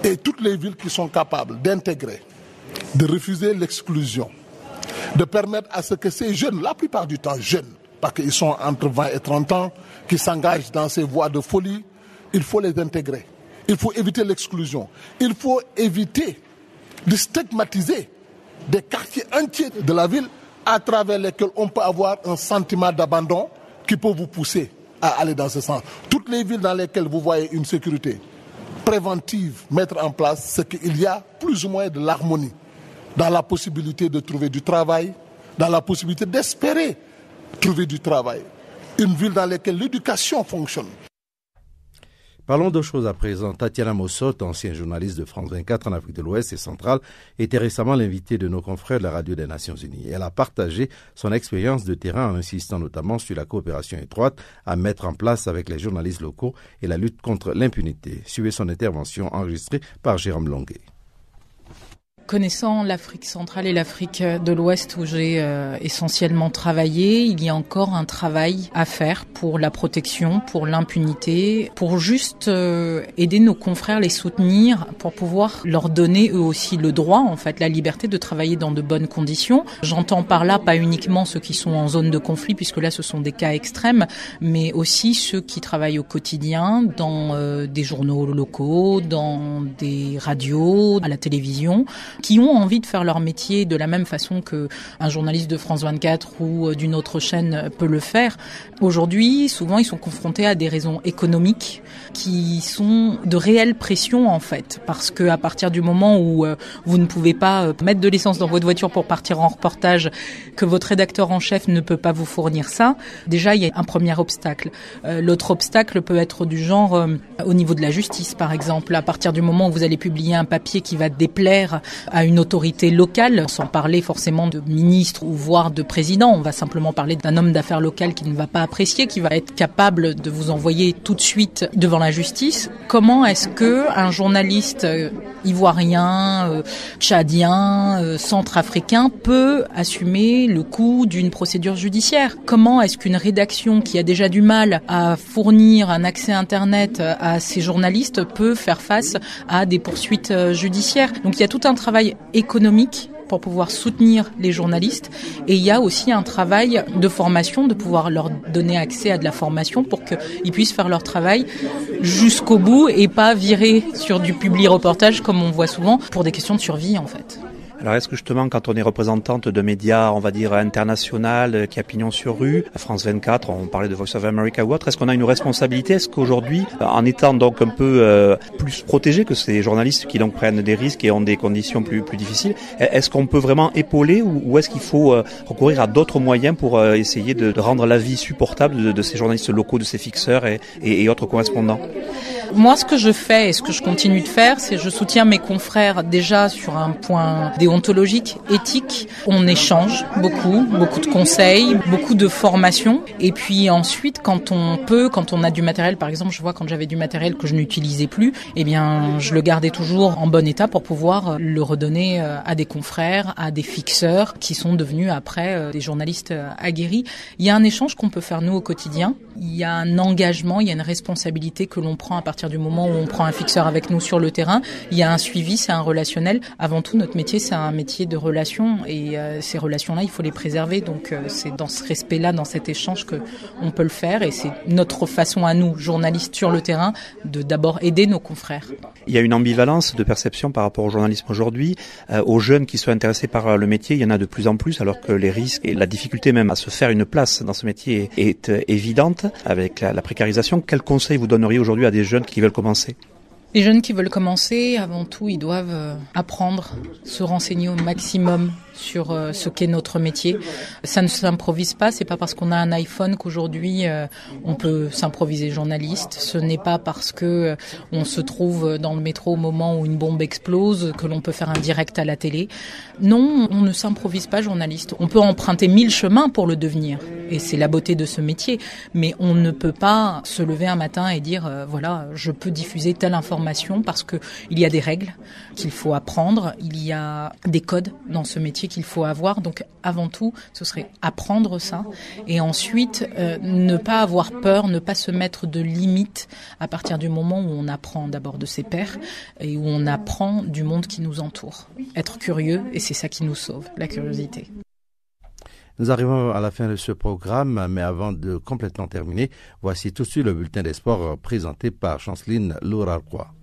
Et toutes les villes qui sont capables d'intégrer, de refuser l'exclusion, de permettre à ce que ces jeunes, la plupart du temps jeunes, parce qu'ils sont entre 20 et 30 ans, qui s'engagent dans ces voies de folie, il faut les intégrer. Il faut éviter l'exclusion. Il faut éviter de stigmatiser des quartiers entiers de la ville à travers lesquels on peut avoir un sentiment d'abandon qui peut vous pousser à aller dans ce sens. Toutes les villes dans lesquelles vous voyez une sécurité préventive mettre en place, c'est qu'il y a plus ou moins de l'harmonie dans la possibilité de trouver du travail, dans la possibilité d'espérer trouver du travail. Une ville dans laquelle l'éducation fonctionne. Parlons d'autre chose à présent. Tatiana Mossot, ancienne journaliste de France 24 en Afrique de l'Ouest et centrale, était récemment l'invitée de nos confrères de la radio des Nations Unies. Elle a partagé son expérience de terrain en insistant notamment sur la coopération étroite à mettre en place avec les journalistes locaux et la lutte contre l'impunité. Suivez son intervention enregistrée par Jérôme Longuet. Connaissant l'Afrique centrale et l'Afrique de l'Ouest où j'ai euh, essentiellement travaillé, il y a encore un travail à faire pour la protection, pour l'impunité, pour juste euh, aider nos confrères, les soutenir, pour pouvoir leur donner eux aussi le droit, en fait, la liberté de travailler dans de bonnes conditions. J'entends par là pas uniquement ceux qui sont en zone de conflit, puisque là ce sont des cas extrêmes, mais aussi ceux qui travaillent au quotidien dans euh, des journaux locaux, dans des radios, à la télévision qui ont envie de faire leur métier de la même façon que un journaliste de France 24 ou euh, d'une autre chaîne peut le faire. Aujourd'hui, souvent, ils sont confrontés à des raisons économiques qui sont de réelles pressions en fait, parce que à partir du moment où euh, vous ne pouvez pas mettre de l'essence dans votre voiture pour partir en reportage, que votre rédacteur en chef ne peut pas vous fournir ça, déjà il y a un premier obstacle. L'autre obstacle peut être du genre au niveau de la justice, par exemple. À partir du moment où vous allez publier un papier qui va déplaire à une autorité locale, sans parler forcément de ministre ou voire de président, on va simplement parler d'un homme d'affaires local qui ne va pas apprécier, qui va être capable de vous envoyer tout de suite devant la justice. Comment est-ce que un journaliste euh, ivoirien, euh, tchadien, euh, centrafricain peut assumer le coût d'une procédure judiciaire? Comment est-ce qu'une rédaction qui a déjà du mal à fournir un accès Internet à ces journalistes peut faire face à des poursuites judiciaires? Donc il y a tout un travail économique pour pouvoir soutenir les journalistes et il y a aussi un travail de formation, de pouvoir leur donner accès à de la formation pour qu'ils puissent faire leur travail jusqu'au bout et pas virer sur du public reportage comme on voit souvent pour des questions de survie en fait. Alors est-ce que justement quand on est représentante de médias, on va dire international, euh, qui a pignon sur rue, France 24, on parlait de Voice of America ou autre, est-ce qu'on a une responsabilité? Est-ce qu'aujourd'hui, euh, en étant donc un peu euh, plus protégé que ces journalistes qui donc prennent des risques et ont des conditions plus plus difficiles, est-ce qu'on peut vraiment épauler ou, est-ce qu'il faut recourir à d'autres moyens pour essayer de, rendre la vie supportable de, ces journalistes locaux, de ces fixeurs et, et autres correspondants? Moi, ce que je fais et ce que je continue de faire, c'est je soutiens mes confrères déjà sur un point déontologique ontologique, éthique. On échange beaucoup, beaucoup de conseils, beaucoup de formations. Et puis ensuite, quand on peut, quand on a du matériel, par exemple, je vois quand j'avais du matériel que je n'utilisais plus, eh bien, je le gardais toujours en bon état pour pouvoir le redonner euh, à des confrères, à des fixeurs qui sont devenus après euh, des journalistes euh, aguerris. Il y a un échange qu'on peut faire nous au quotidien. Il y a un engagement, il y a une responsabilité que l'on prend à partir du moment où on prend un fixeur avec nous sur le terrain. Il y a un suivi, c'est un relationnel. Avant tout, notre métier, c'est un métier de relation et euh, ces relations-là, il faut les préserver. Donc euh, c'est dans ce respect-là, dans cet échange que on peut le faire et c'est notre façon à nous, journalistes sur le terrain, de d'abord aider nos confrères. Il y a une ambivalence de perception par rapport au journalisme aujourd'hui. Euh, aux jeunes qui sont intéressés par le métier, il y en a de plus en plus, alors que les risques et la difficulté même à se faire une place dans ce métier est, évidente avec la, la précarisation. Quel conseil vous donneriez aujourd'hui à des jeunes qui veulent commencer. Les jeunes qui veulent commencer, avant tout, ils doivent euh, apprendre, se renseigner au maximum sur euh, ce qu'est notre métier. Ça ne s'improvise pas, c'est pas parce qu'on a un iPhone qu'aujourd'hui euh, on peut s'improviser journaliste. Ce n'est pas parce que euh, se trouve dans le métro au moment où une bombe explose que l'on peut faire un direct à la télé. Non, on ne s'improvise pas journaliste. On peut emprunter mille chemins pour le devenir, et c'est la beauté de ce métier. Mais on ne peut pas se lever un matin et dire voilà, je peux diffuser telle information parce que il y a des règles qu'il faut apprendre, il y a des codes dans ce métier qu'il faut avoir. Donc avant tout, ce serait apprendre ça et ensuite euh, ne pas avoir peur, ne pas se mettre de limites à partir du moment où on apprend d'abord de ses pairs et où on apprend du monde qui nous entoure. Être curieux et c'est ça qui nous sauve, la curiosité. Nous arrivons à la fin de ce programme, mais avant de complètement terminer, voici tout de suite le bulletin des sports présenté par Chanceline Lourarquois.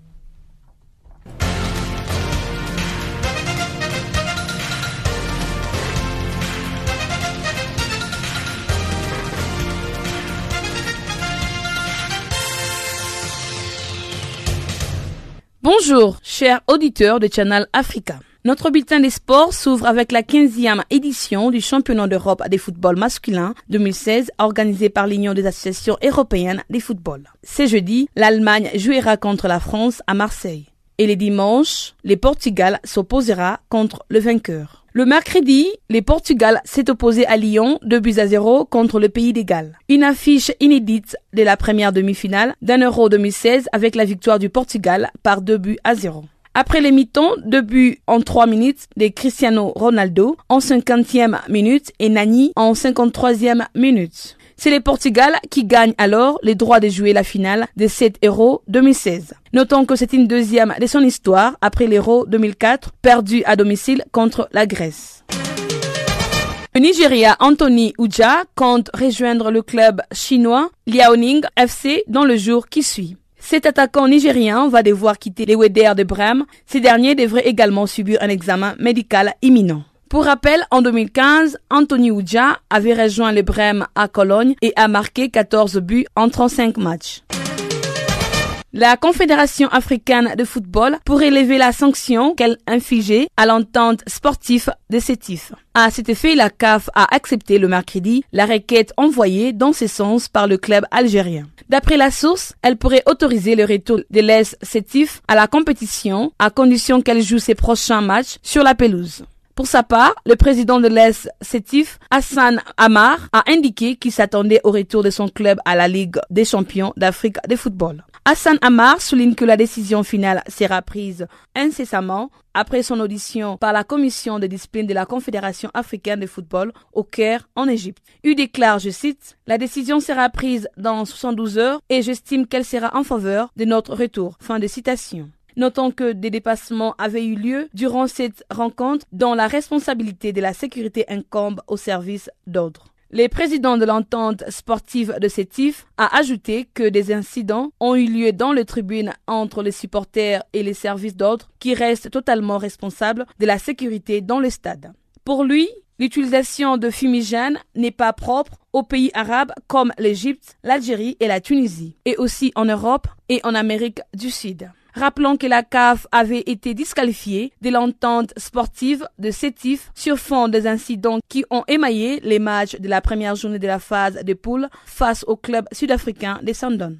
Bonjour, chers auditeurs de Channel Africa. Notre bulletin des sports s'ouvre avec la 15e édition du championnat d'Europe des football masculin 2016 organisé par l'Union des associations européennes des football. Ce jeudi, l'Allemagne jouera contre la France à Marseille. Et les dimanches, le Portugal s'opposera contre le vainqueur. Le mercredi, les Portugal s'est opposé à Lyon 2 buts à 0 contre le pays des Galles. Une affiche inédite de la première demi-finale d'un Euro 2016 avec la victoire du Portugal par 2 buts à 0. Après les mi-temps, deux buts en 3 minutes de Cristiano Ronaldo en 50e minute et Nani en 53e minute. C'est le Portugal qui gagne alors les droits de jouer la finale de cette Euro 2016. Notons que c'est une deuxième de son histoire après l'Euro 2004 perdu à domicile contre la Grèce. Le Nigeria Anthony Uja compte rejoindre le club chinois Liaoning FC dans le jour qui suit. Cet attaquant nigérien va devoir quitter les Weders de Brême. Ces derniers devraient également subir un examen médical imminent. Pour rappel, en 2015, Anthony Uja avait rejoint le Brême à Cologne et a marqué 14 buts en 35 matchs. La Confédération africaine de football pourrait lever la sanction qu'elle infligeait à l'entente sportive de Sétif. À cet effet, la CAF a accepté le mercredi la requête envoyée dans ce sens par le club algérien. D'après la source, elle pourrait autoriser le retour de l'Est Sétif à la compétition à condition qu'elle joue ses prochains matchs sur la pelouse. Pour sa part, le président de l'Est Sétif, Hassan Amar, a indiqué qu'il s'attendait au retour de son club à la Ligue des champions d'Afrique de football. Hassan Amar souligne que la décision finale sera prise incessamment après son audition par la commission de discipline de la Confédération africaine de football au Caire en Égypte. Il déclare, je cite, La décision sera prise dans 72 heures et j'estime qu'elle sera en faveur de notre retour. Fin de citation. Notons que des dépassements avaient eu lieu durant cette rencontre dont la responsabilité de la sécurité incombe au service d'ordre. Le président de l'entente sportive de Sétif a ajouté que des incidents ont eu lieu dans les tribunes entre les supporters et les services d'ordre qui restent totalement responsables de la sécurité dans le stade. Pour lui, l'utilisation de fumigènes n'est pas propre aux pays arabes comme l'Égypte, l'Algérie et la Tunisie, et aussi en Europe et en Amérique du Sud. Rappelons que la CAF avait été disqualifiée de l'entente sportive de Sétif sur fond des incidents qui ont émaillé les matchs de la première journée de la phase de poule face au club sud-africain des Sandon.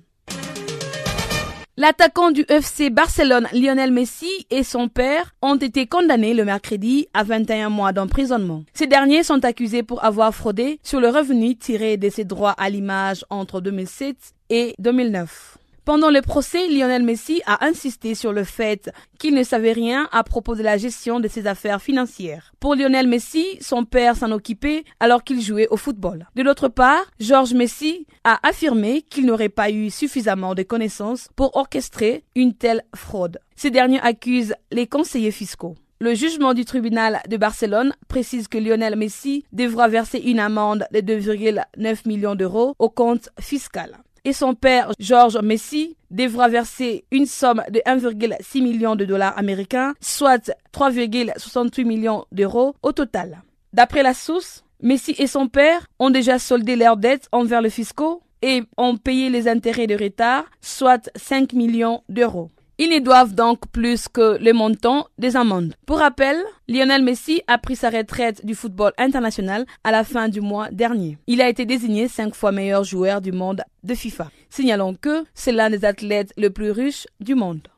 L'attaquant du FC Barcelone Lionel Messi et son père ont été condamnés le mercredi à 21 mois d'emprisonnement. Ces derniers sont accusés pour avoir fraudé sur le revenu tiré de ses droits à l'image entre 2007 et 2009. Pendant le procès, Lionel Messi a insisté sur le fait qu'il ne savait rien à propos de la gestion de ses affaires financières. Pour Lionel Messi, son père s'en occupait alors qu'il jouait au football. De l'autre part, Georges Messi a affirmé qu'il n'aurait pas eu suffisamment de connaissances pour orchestrer une telle fraude. Ces derniers accusent les conseillers fiscaux. Le jugement du tribunal de Barcelone précise que Lionel Messi devra verser une amende de 2,9 millions d'euros au compte fiscal et son père, George Messi, devra verser une somme de 1,6 million de dollars américains, soit 3,68 millions d'euros au total. D'après la source, Messi et son père ont déjà soldé leurs dettes envers le fiscaux et ont payé les intérêts de retard, soit 5 millions d'euros. Ils ne doivent donc plus que le montant des amendes. Pour rappel, Lionel Messi a pris sa retraite du football international à la fin du mois dernier. Il a été désigné cinq fois meilleur joueur du monde de FIFA. Signalons que c'est l'un des athlètes les plus riches du monde.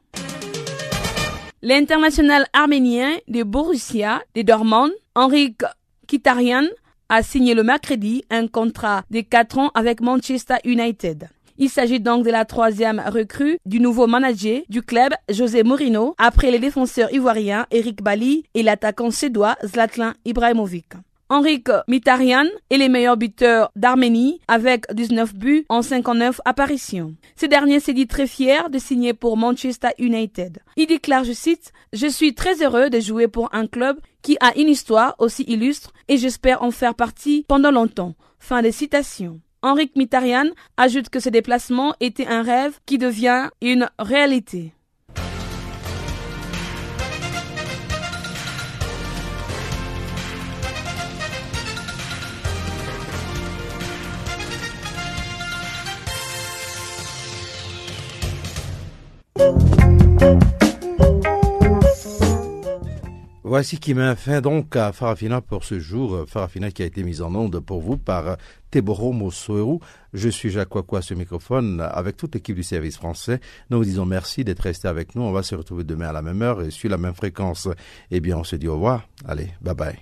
L'international arménien de Borussia de Dortmund, Henrik Kitarian, a signé le mercredi un contrat de 4 ans avec Manchester United. Il s'agit donc de la troisième recrue du nouveau manager du club, José Mourinho, après les défenseurs ivoiriens Eric Bali et l'attaquant suédois Zlatan Ibrahimovic. Henrik Mitarian est le meilleur buteur d'Arménie avec 19 buts en 59 apparitions. Ce dernier s'est dit très fier de signer pour Manchester United. Il déclare, je cite, Je suis très heureux de jouer pour un club qui a une histoire aussi illustre et j'espère en faire partie pendant longtemps. Fin de citation. Henrik Mitarian ajoute que ce déplacement était un rêve qui devient une réalité. Voici qui met fin donc à Farafina pour ce jour. Farafina qui a été mise en onde pour vous par Teboro Mosoeru. Je suis Jacques Wakwa ce microphone avec toute l'équipe du service français. Nous vous disons merci d'être resté avec nous. On va se retrouver demain à la même heure et sur la même fréquence. Eh bien, on se dit au revoir. Allez, bye bye.